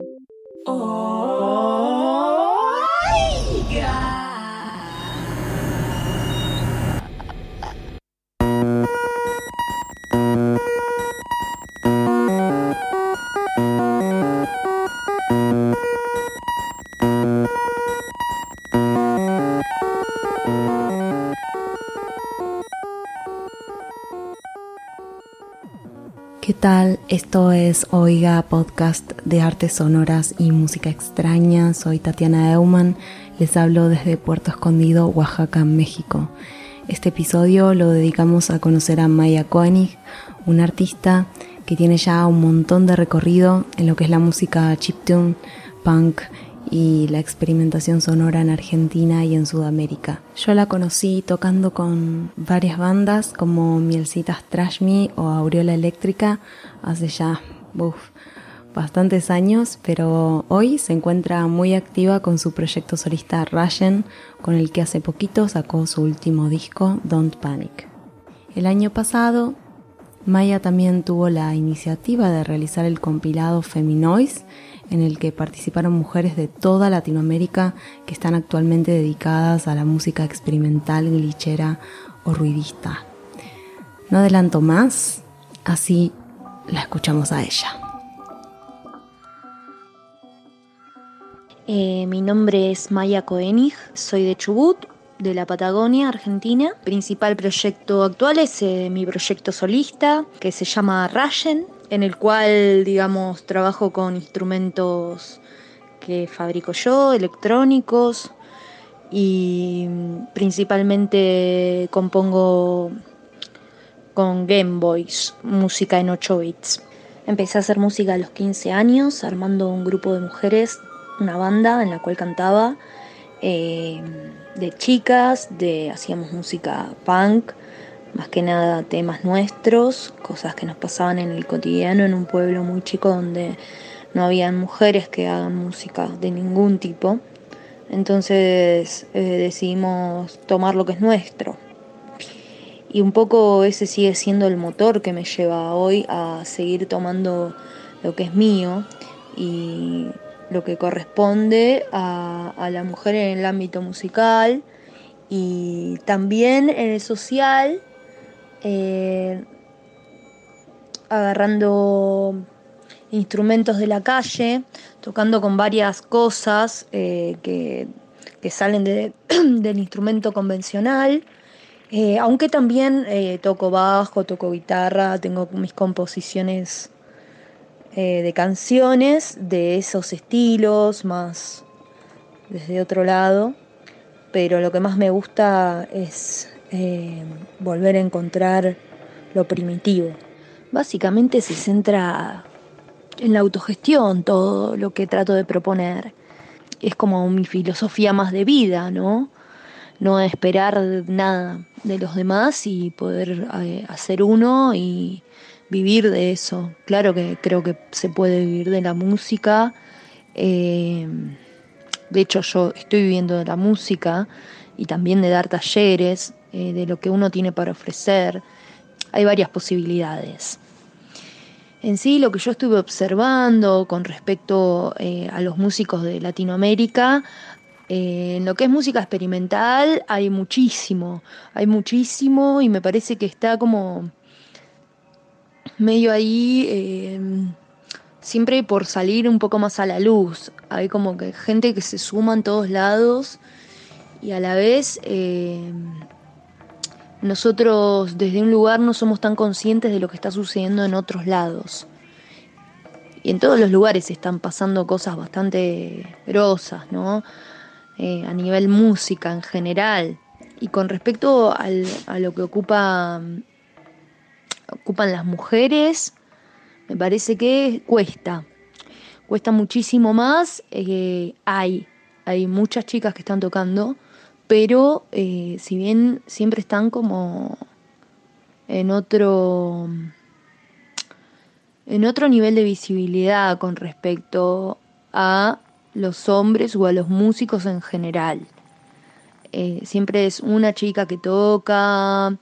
¿Qué Esto es Oiga Podcast de Artes Sonoras y Música Extraña. Soy Tatiana Eumann. Les hablo desde Puerto Escondido, Oaxaca, México. Este episodio lo dedicamos a conocer a Maya Koenig, una artista que tiene ya un montón de recorrido en lo que es la música chiptune, punk y la experimentación sonora en Argentina y en Sudamérica. Yo la conocí tocando con varias bandas como Mielcitas Trash Me o Aureola Eléctrica hace ya bastantes años, pero hoy se encuentra muy activa con su proyecto solista Rayen, con el que hace poquito sacó su último disco, Don't Panic. El año pasado, Maya también tuvo la iniciativa de realizar el compilado Feminoise, en el que participaron mujeres de toda Latinoamérica que están actualmente dedicadas a la música experimental, glitchera o ruidista. No adelanto más, así la escuchamos a ella. Eh, mi nombre es Maya Koenig, soy de Chubut, de la Patagonia, Argentina. Principal proyecto actual es eh, mi proyecto solista, que se llama Rayen, en el cual, digamos, trabajo con instrumentos que fabrico yo, electrónicos, y principalmente compongo con Game Boys, música en 8 bits. Empecé a hacer música a los 15 años, armando un grupo de mujeres, una banda en la cual cantaba, eh, de chicas, de hacíamos música punk, más que nada temas nuestros, cosas que nos pasaban en el cotidiano en un pueblo muy chico donde no habían mujeres que hagan música de ningún tipo. Entonces eh, decidimos tomar lo que es nuestro. Y un poco ese sigue siendo el motor que me lleva hoy a seguir tomando lo que es mío y lo que corresponde a, la mujer en el ámbito musical y también en el social eh, agarrando instrumentos de la calle, tocando con varias cosas eh, que, salen del instrumento convencional. Eh, aunque también toco bajo, toco guitarra, tengo mis composiciones de canciones de esos estilos, más desde otro lado. Pero lo que más me gusta es eh, volver a encontrar lo primitivo. Básicamente se centra en la autogestión todo lo que trato de proponer. Es como mi filosofía más de vida, ¿no? No esperar nada de los demás y poder eh, hacer uno y vivir de eso. Claro que creo que se puede vivir de la música. Eh, de hecho, yo estoy viviendo de la música y también de dar talleres. Eh, de lo que uno tiene para ofrecer. Hay varias posibilidades. En sí, lo que yo estuve observando con respecto eh, a los músicos de Latinoamérica, en lo que es música experimental hay muchísimo, hay muchísimo y me parece que está como medio ahí, siempre por salir un poco más a la luz. Hay como que gente que se suma en todos lados y a la vez nosotros desde un lugar no somos tan conscientes de lo que está sucediendo en otros lados. Y en todos los lugares están pasando cosas bastante grosas, ¿no? Eh, a nivel música en general. Y con respecto a lo que ocupa, ocupan las mujeres, me parece que cuesta. Cuesta muchísimo más. Eh, hay, hay muchas chicas que están tocando pero eh, si bien siempre están como en otro en otro nivel de visibilidad con respecto a los hombres o a los músicos en general. Eh, siempre es una chica que toca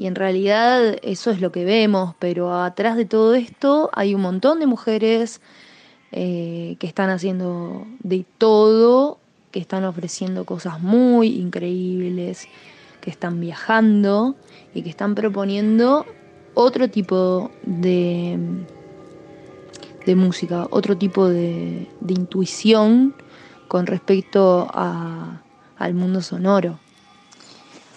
y en realidad eso es lo que vemos, pero atrás de todo esto hay un montón de mujeres que están haciendo de todo, que están ofreciendo cosas muy increíbles, que están viajando y que están proponiendo otro tipo de, de música, otro tipo de, intuición con respecto al mundo sonoro.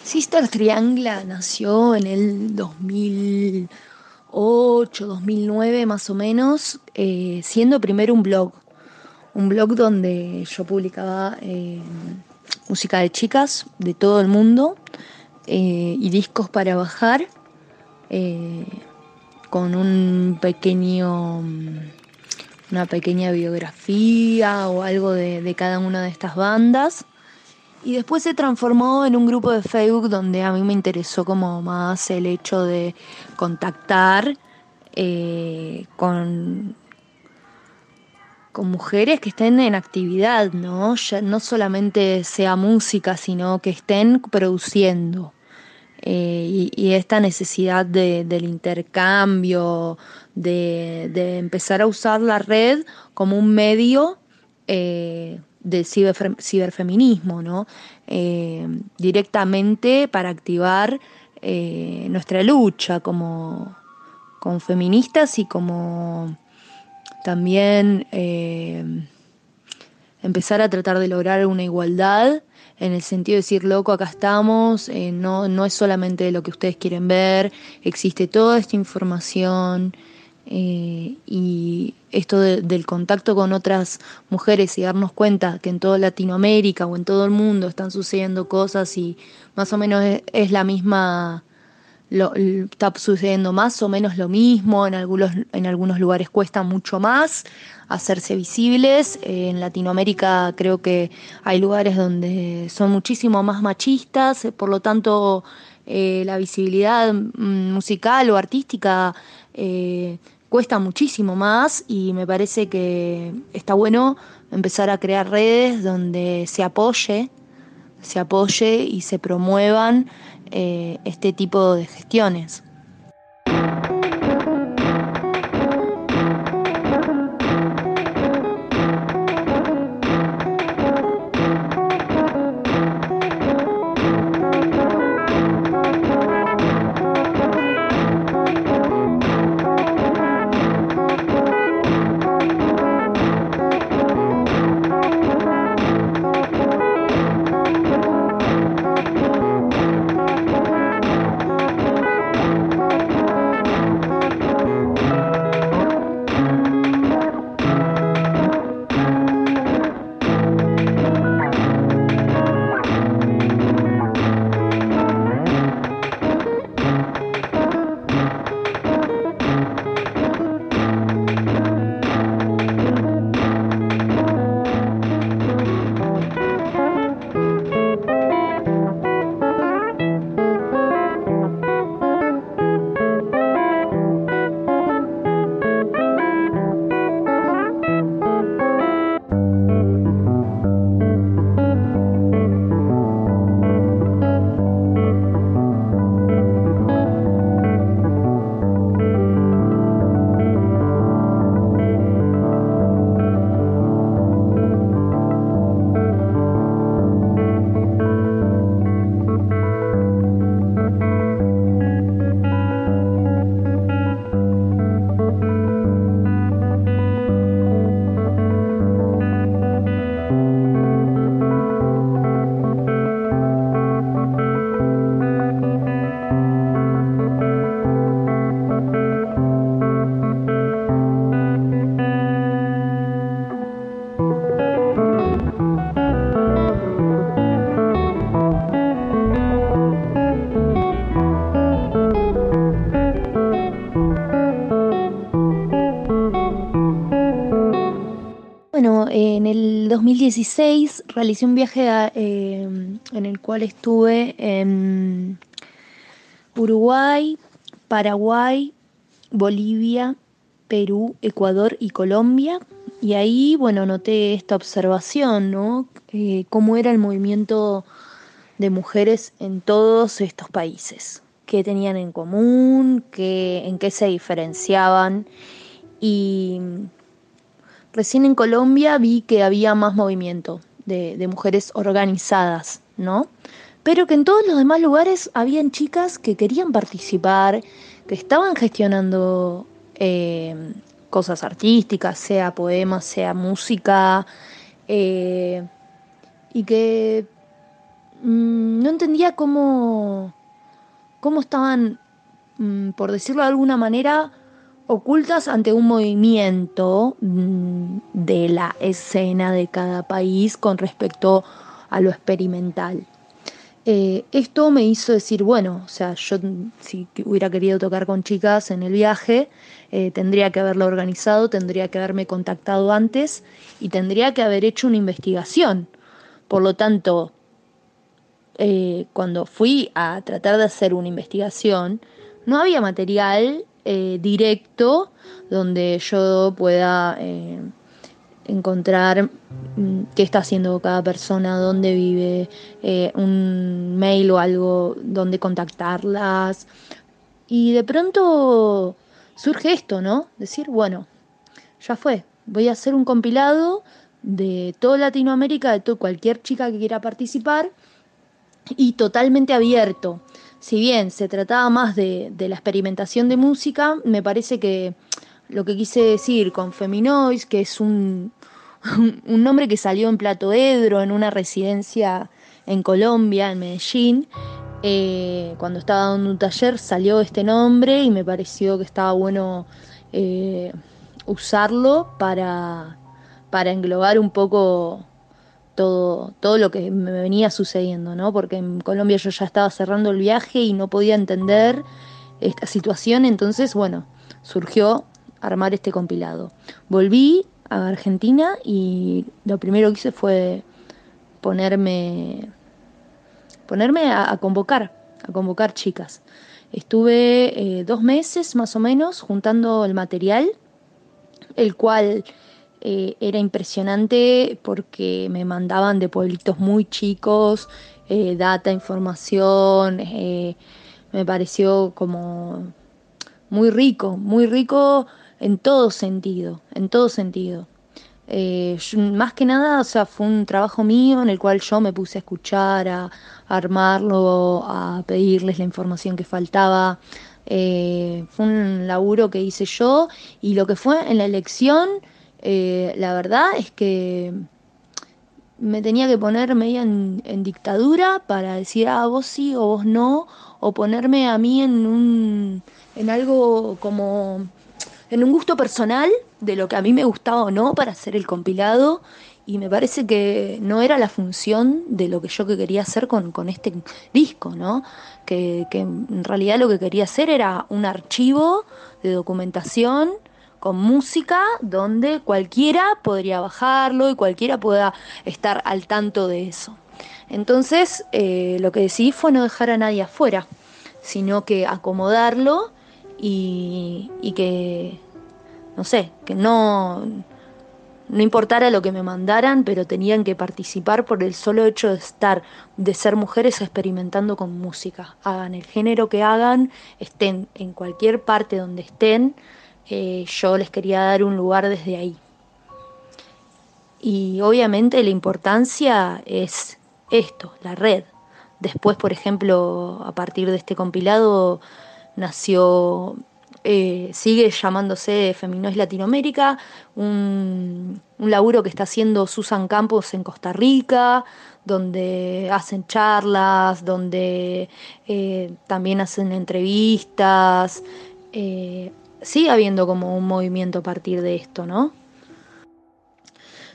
Sister Triangla nació en el 2008, 2009 más o menos, eh, siendo primero un blog, un blog donde yo publicaba eh, música de chicas de todo el mundo eh, y discos para bajar con un pequeño una pequeña biografía o algo de, cada una de estas bandas y después se transformó en un grupo de Facebook donde a mí me interesó como más el hecho de contactar eh, con con mujeres que estén en actividad, ¿no? no solamente sea música, sino que estén produciendo. Eh, y, esta necesidad del intercambio, de, empezar a usar la red como un medio eh, de ciberfeminismo, ¿no? Eh, directamente para activar nuestra lucha como, como feministas y como también eh, empezar a tratar de lograr una igualdad en el sentido de decir, loco, acá estamos, eh, no, no es solamente lo que ustedes quieren ver, existe toda esta información eh, y esto del contacto con otras mujeres y darnos cuenta que en toda Latinoamérica o en todo el mundo están sucediendo cosas y más o menos es la misma está sucediendo más o menos lo mismo, en algunos, en algunos lugares cuesta mucho más hacerse visibles, eh, en Latinoamérica creo que hay lugares donde son muchísimo más machistas, por lo tanto eh, la visibilidad mm, musical o artística eh, cuesta muchísimo más y me parece que está bueno empezar a crear redes donde se apoye, se apoye y se promuevan eh, este tipo de gestiones. En el 2016 realicé un viaje eh, en el cual estuve en Uruguay, Paraguay, Bolivia, Perú, Ecuador y Colombia. Y ahí, bueno, noté esta observación, ¿no? Eh, cómo era el movimiento de mujeres en todos estos países, qué tenían en común, qué, en qué se diferenciaban. Y recién en Colombia vi que había más movimiento de, mujeres organizadas, ¿no? Pero que en todos los demás lugares habían chicas que querían participar, que estaban gestionando eh, cosas artísticas, sea poemas, sea música, eh, y que mm, no entendía cómo, cómo estaban, mm, por decirlo de alguna manera, ocultas ante un movimiento mm, de la escena de cada país con respecto a lo experimental. Eh, esto me hizo decir, bueno, o sea, yo si hubiera querido tocar con chicas en el viaje, eh, tendría que haberlo organizado, tendría que haberme contactado antes y tendría que haber hecho una investigación. Por lo tanto, eh, cuando fui a tratar de hacer una investigación, no había material directo donde yo pueda encontrar mm, qué está haciendo cada persona, dónde vive, eh, un mail o algo donde contactarlas. Y de pronto surge esto, ¿no? Decir, bueno, ya fue, voy a hacer un compilado de toda Latinoamérica, de todo, cualquier chica que quiera participar y totalmente abierto. Si bien se trataba más de, la experimentación de música, me parece que lo que quise decir con Feminois, que es un, nombre que salió en Plato Edro, en una residencia en Colombia, en Medellín. Eh, cuando estaba dando un taller salió este nombre y me pareció que estaba bueno eh, usarlo para englobar un poco todo, todo lo que me venía sucediendo, ¿no? Porque en Colombia yo ya estaba cerrando el viaje y no podía entender esta situación, entonces, bueno, surgió armar este compilado. Volví a Argentina y lo primero que hice fue ponerme, ponerme a, convocar, a convocar chicas. Estuve eh, dos meses más o menos juntando el material, el cual eh, era impresionante porque me mandaban de pueblitos muy chicos, eh, data, información, me pareció como muy rico, muy rico en todo sentido, en todo sentido. Eh, más que nada, o sea, fue un trabajo mío en el cual yo me puse a escuchar, a, armarlo, a pedirles la información que faltaba. Eh, fue un laburo que hice yo y lo que fue en la elección, eh, la verdad es que me tenía que poner media en, dictadura para decir, ah, vos sí o vos no, o ponerme a mí en un, en algo como en un gusto personal de lo que a mí me gustaba o no para hacer el compilado y me parece que no era la función de lo que yo quería hacer con, este disco, ¿no? Que, que, en realidad lo que quería hacer era un archivo de documentación con música donde cualquiera podría bajarlo y cualquiera pueda estar al tanto de eso. Entonces eh, lo que decidí fue no dejar a nadie afuera, sino que acomodarlo y, que, no sé, que no, no importara lo que me mandaran, pero tenían que participar por el solo hecho de estar, de ser mujeres experimentando con música. Hagan el género que hagan, estén en cualquier parte donde estén, eh, yo les quería dar un lugar desde ahí. Y obviamente la importancia es esto, la red. Después, por ejemplo, a partir de este compilado, nació, eh, sigue llamándose Feminois Latinoamérica, un, laburo que está haciendo Susan Campos en Costa Rica, donde hacen charlas, donde eh, también hacen entrevistas. Sigue habiendo como un movimiento a partir de esto, ¿no?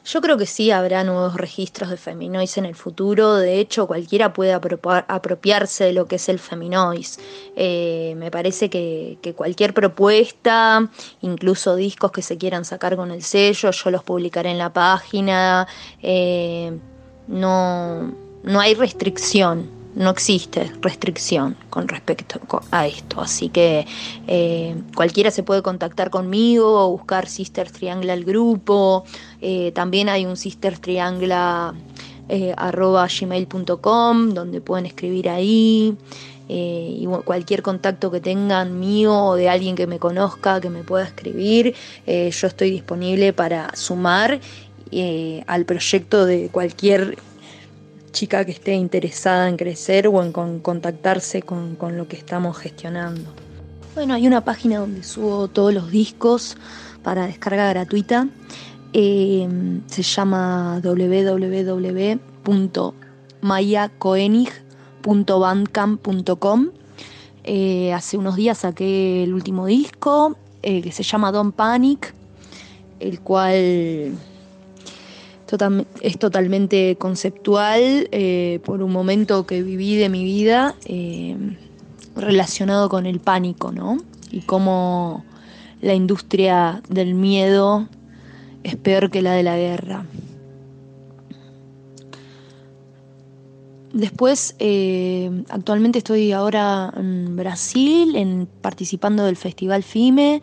Yo creo que sí habrá nuevos registros de feminois en el futuro. De hecho, cualquiera puede apropiarse de lo que es el feminois. Eh, me parece que, cualquier propuesta, incluso discos que se quieran sacar con el sello, yo los publicaré en la página. Eh, no, no hay restricción no existe restricción con respecto a esto. Así que eh, cualquiera se puede contactar conmigo o buscar Sister Triangle al grupo. Eh, también hay un Sister Triangle eh, arroba gmail.com donde pueden escribir ahí. y cualquier contacto que tengan mío o de alguien que me conozca, que me pueda escribir, yo estoy disponible para sumar al proyecto de cualquier chica que esté interesada en crecer o en contactarse con, lo que estamos gestionando. Bueno, hay una página donde subo todos los discos para descarga gratuita. se llama www.mayacoenig.com .bandcamp.com eh, hace unos días saqué el último disco eh, que se llama Don't Panic, el cual tota-, es totalmente conceptual eh, por un momento que viví de mi vida relacionado con el pánico, ¿no? Y cómo la industria del miedo es peor que la de la guerra. Después, eh, actualmente estoy ahora en Brasil, en, participando del Festival FIME,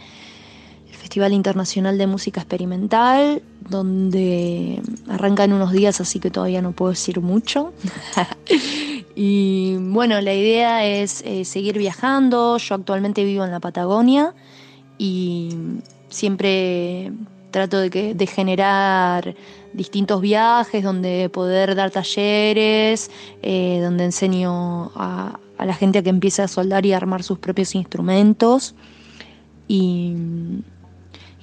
el Festival Internacional de Música Experimental, donde arranca en unos días, así que todavía no puedo decir mucho. y bueno, la idea es eh, seguir viajando. Yo actualmente vivo en la Patagonia y siempre trato de, que, de generar distintos viajes donde poder dar talleres, eh, donde enseño a, la gente a que empiece a soldar y armar sus propios instrumentos y,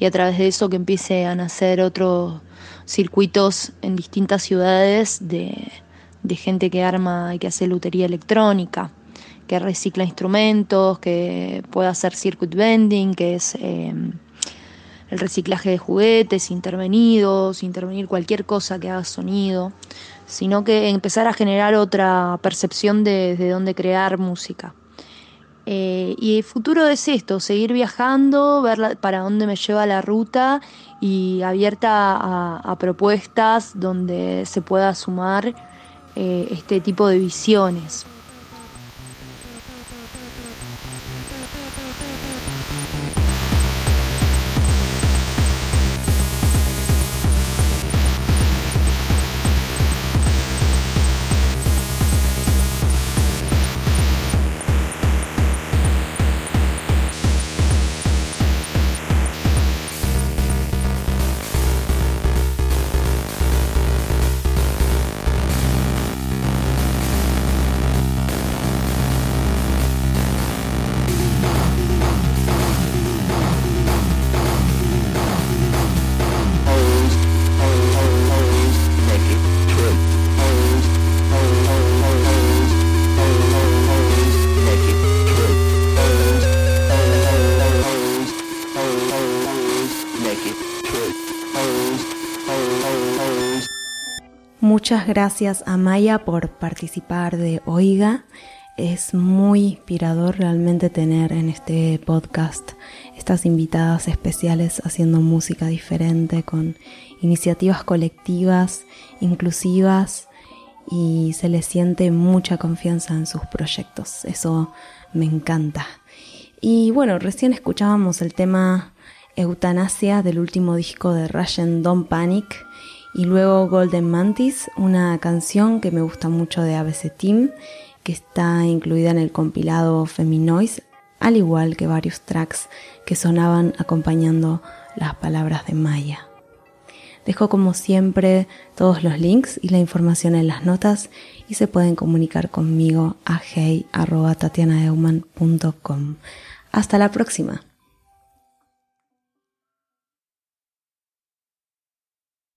a través de eso que empiece a nacer otros circuitos en distintas ciudades de, gente que arma y que hace lutería electrónica que recicla instrumentos, que puede hacer circuit bending, que es eh, el reciclaje de juguetes, intervenidos, intervenir cualquier cosa que haga sonido, sino que empezar a generar otra percepción de, dónde crear música. Eh, y el futuro es esto, seguir viajando, ver para dónde me lleva la ruta y abierta a, propuestas donde se pueda sumar eh, este tipo de visiones. Muchas gracias a Maya por participar de Oiga. Es muy inspirador realmente tener en este podcast estas invitadas especiales haciendo música diferente, con iniciativas colectivas, inclusivas y se les siente mucha confianza en sus proyectos. Eso me encanta. Y bueno, recién escuchábamos el tema Eutanasia del último disco de Russian Don't Panic y luego Golden Mantis, una canción que me gusta mucho de ABC Team, que está incluida en el compilado Feminoise, al igual que varios tracks que sonaban acompañando las palabras de Maya. Dejo como siempre todos los links y la información en las notas y se pueden comunicar conmigo a hey.tatianaeumann.com. Hasta la próxima.